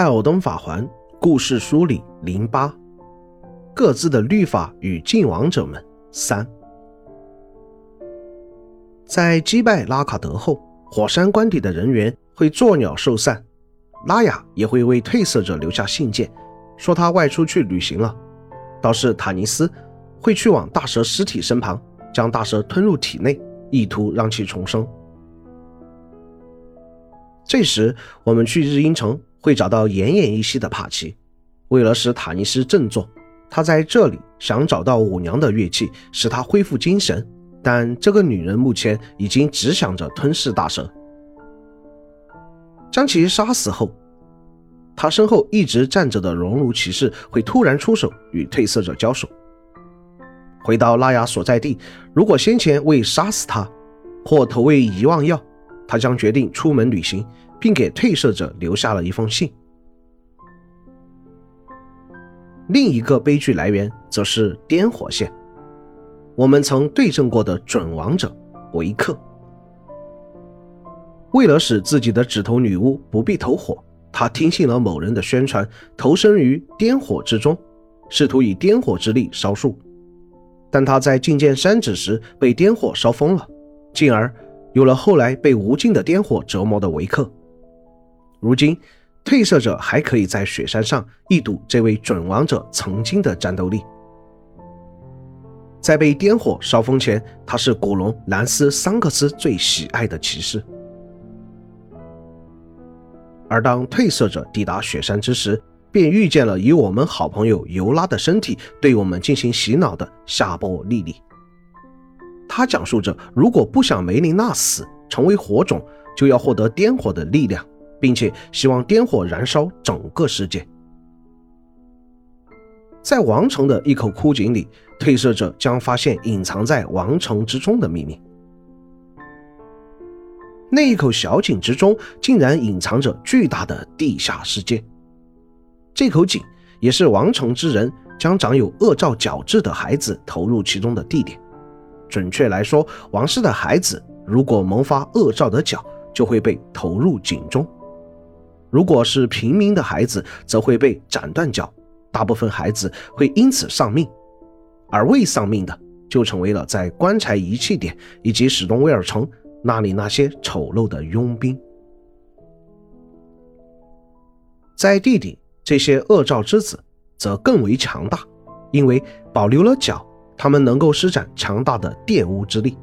艾尔登法环故事书里零八各自的律法与晋王者们三，在击败拉卡德后，火山关底的人员会作鸟兽散，拉雅也会为褪色者留下信件，说他外出去旅行了。倒是塔尼斯会去往大蛇尸体身旁，将大蛇吞入体内，意图让其重生。这时，我们去日阴城。会找到奄奄一息的帕奇。为了使塔尼斯振作，他在这里想找到舞娘的乐器，使他恢复精神。但这个女人目前已经只想着吞噬大蛇。将其杀死后，他身后一直站着的熔炉骑士会突然出手与褪色者交手。回到拉雅所在地，如果先前未杀死他，或投喂遗忘药，他将决定出门旅行。并给褪色者留下了一封信。另一个悲剧来源则是颠火线。我们曾对阵过的准王者维克，为了使自己的指头女巫不必投火，他听信了某人的宣传，投身于颠火之中，试图以颠火之力烧树。但他在觐见山子时被颠火烧疯了，进而有了后来被无尽的颠火折磨的维克。如今，褪色者还可以在雪山上一睹这位准王者曾经的战斗力。在被颠火烧疯前，他是古龙兰斯桑克斯最喜爱的骑士。而当褪色者抵达雪山之时，便遇见了以我们好朋友尤拉的身体对我们进行洗脑的夏波莉莉。他讲述着，如果不想梅琳娜死，成为火种，就要获得颠火的力量。并且希望颠火燃烧整个世界。在王城的一口枯井里，褪色者将发现隐藏在王城之中的秘密。那一口小井之中，竟然隐藏着巨大的地下世界。这口井也是王城之人将长有恶兆角质的孩子投入其中的地点。准确来说，王室的孩子如果萌发恶兆的角，就会被投入井中。如果是平民的孩子，则会被斩断脚，大部分孩子会因此丧命，而未丧命的就成为了在棺材遗弃点以及史东威尔城那里那些丑陋的佣兵。在地底，这些恶兆之子则更为强大，因为保留了脚，他们能够施展强大的玷污之力，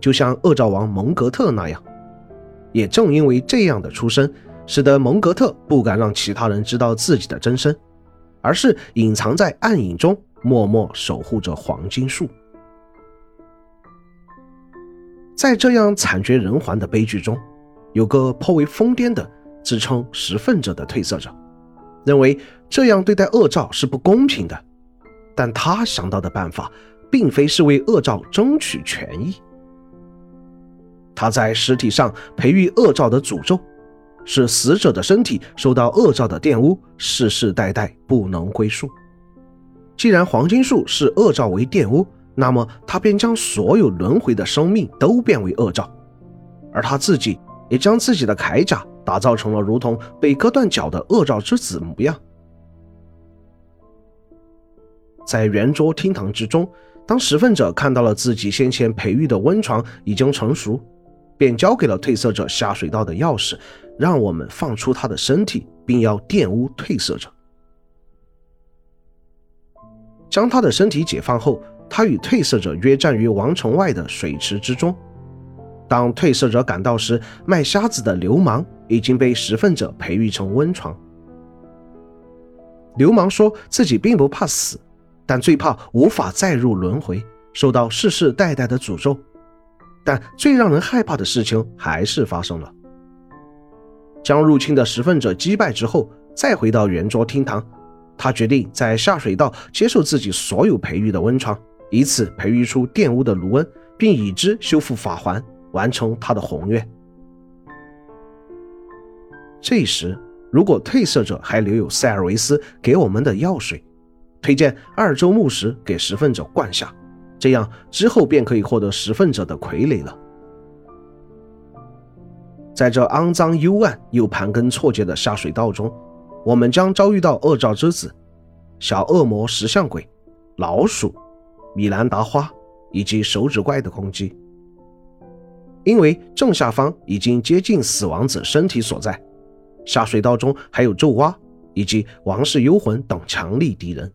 就像恶兆王蒙格特那样。也正因为这样的出身。使得蒙格特不敢让其他人知道自己的真身，而是隐藏在暗影中，默默守护着黄金树。在这样惨绝人寰的悲剧中，有个颇为疯癫的自称拾粪者的褪色者，认为这样对待恶兆是不公平的。但他想到的办法，并非是为恶兆争取权益。他在尸体上培育恶兆的诅咒。使死者的身体受到恶兆的玷污，世世代代不能归宿。既然黄金树视恶兆为玷污，那么他便将所有轮回的生命都变为恶兆，而他自己也将自己的铠甲打造成了如同被割断脚的恶兆之子模样。在圆桌厅堂之中，当拾粪者看到了自己先前培育的温床已经成熟，便交给了褪色者下水道的钥匙。让我们放出他的身体，并要玷污褪色者。将他的身体解放后，他与褪色者约战于王城外的水池之中。当褪色者赶到时，卖瞎子的流氓已经被食粪者培育成温床。流氓说自己并不怕死，但最怕无法再入轮回，受到世世代代的诅咒。但最让人害怕的事情还是发生了。将入侵的拾粪者击败之后，再回到圆桌厅堂，他决定在下水道接受自己所有培育的温床，以此培育出玷污的卢恩，并以之修复法环，完成他的宏愿。这时，如果褪色者还留有塞尔维斯给我们的药水，推荐二周目时给拾粪者灌下，这样之后便可以获得拾粪者的傀儡了。在这肮脏、幽暗又盘根错节的下水道中，我们将遭遇到恶兆之子、小恶魔石像鬼、老鼠、米兰达花以及手指怪的攻击。因为正下方已经接近死亡者身体所在，下水道中还有咒蛙以及王室幽魂等强力敌人。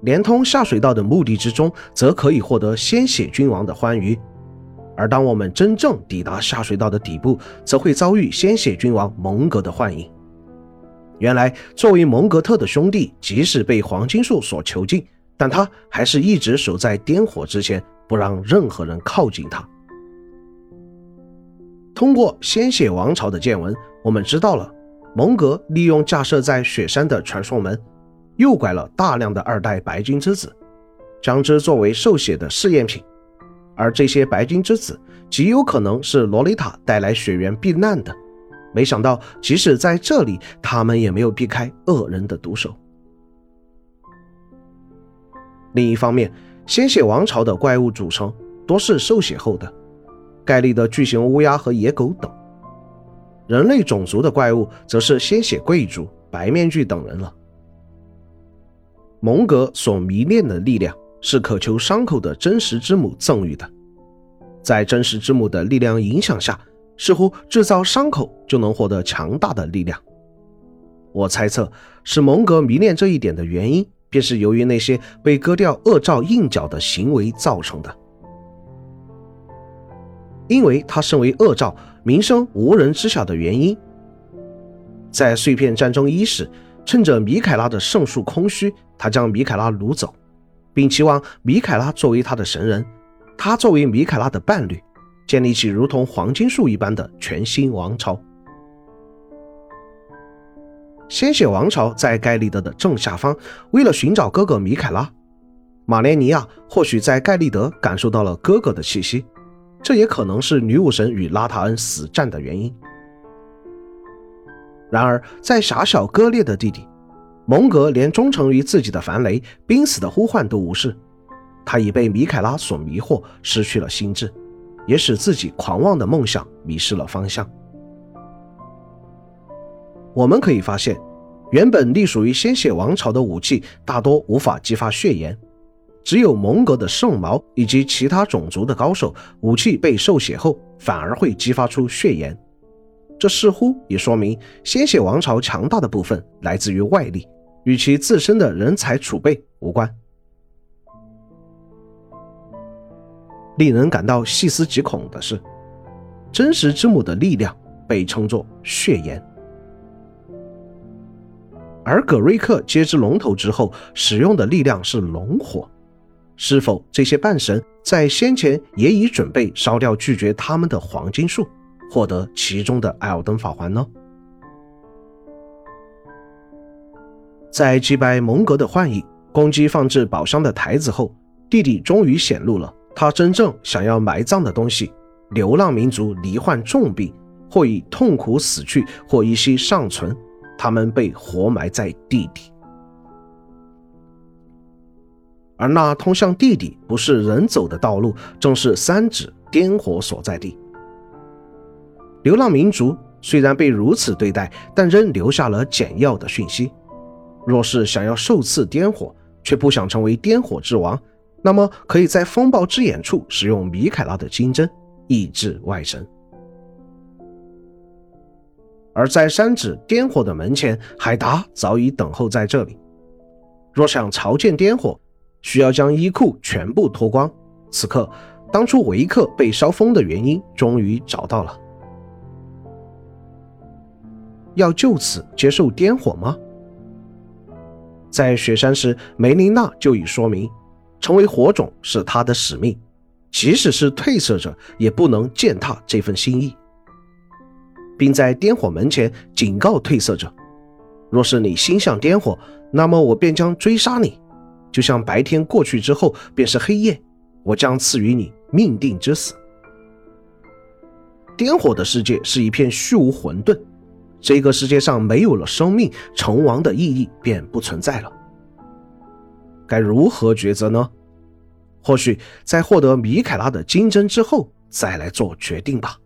连通下水道的目的之中，则可以获得鲜血君王的欢愉。而当我们真正抵达下水道的底部，则会遭遇鲜血君王蒙格的幻影。原来，作为蒙格特的兄弟，即使被黄金树所囚禁，但他还是一直守在颠火之前，不让任何人靠近他。通过鲜血王朝的见闻，我们知道了蒙格利用架设在雪山的传送门。诱拐了大量的二代白金之子，将之作为受血的试验品，而这些白金之子极有可能是洛丽塔带来雪原避难的。没想到，即使在这里，他们也没有避开恶人的毒手。另一方面，鲜血王朝的怪物组成多是受血后的，盖利的巨型乌鸦和野狗等；人类种族的怪物则是鲜血贵族、白面具等人了。蒙格所迷恋的力量是渴求伤口的真实之母赠予的，在真实之母的力量影响下，似乎制造伤口就能获得强大的力量。我猜测，使蒙格迷恋这一点的原因，便是由于那些被割掉恶兆印脚的行为造成的。因为他身为恶兆，名声无人知晓的原因，在碎片战争伊始。趁着米凯拉的圣树空虚，他将米凯拉掳走，并期望米凯拉作为他的神人，他作为米凯拉的伴侣，建立起如同黄金树一般的全新王朝。鲜血王朝在盖利德的正下方。为了寻找哥哥米凯拉，玛莲尼亚或许在盖利德感受到了哥哥的气息，这也可能是女武神与拉塔恩死战的原因。然而，在狭小割裂的地底，蒙格连忠诚于自己的樊雷濒死的呼唤都无视。他已被米凯拉所迷惑，失去了心智，也使自己狂妄的梦想迷失了方向。我们可以发现，原本隶属于鲜血王朝的武器大多无法激发血炎，只有蒙格的圣矛以及其他种族的高手武器被受血后，反而会激发出血炎。这似乎也说明鲜血王朝强大的部分来自于外力，与其自身的人才储备无关。令人感到细思极恐的是，真实之母的力量被称作血炎，而葛瑞克接之龙头之后使用的力量是龙火。是否这些半神在先前也已准备烧掉拒绝他们的黄金树？获得其中的艾尔登法环呢？在击败蒙格的幻影、攻击放置宝箱的台子后，弟弟终于显露了他真正想要埋葬的东西——流浪民族罹患重病，或以痛苦死去，或依稀尚存，他们被活埋在地底。而那通向地底不是人走的道路，正是三指颠火所在地。流浪民族虽然被如此对待，但仍留下了简要的讯息。若是想要受赐颠火，却不想成为颠火之王，那么可以在风暴之眼处使用米凯拉的金针抑制外神。而在山指颠火的门前，海达早已等候在这里。若想朝见颠火，需要将衣裤全部脱光。此刻，当初维克被烧疯的原因终于找到了。要就此接受颠火吗？在雪山时，梅琳娜就已说明，成为火种是她的使命，即使是褪色者也不能践踏这份心意，并在颠火门前警告褪色者：若是你心向颠火，那么我便将追杀你，就像白天过去之后便是黑夜，我将赐予你命定之死。颠火的世界是一片虚无混沌。这个世界上没有了生命，成王的意义便不存在了。该如何抉择呢？或许在获得米凯拉的金针之后再来做决定吧。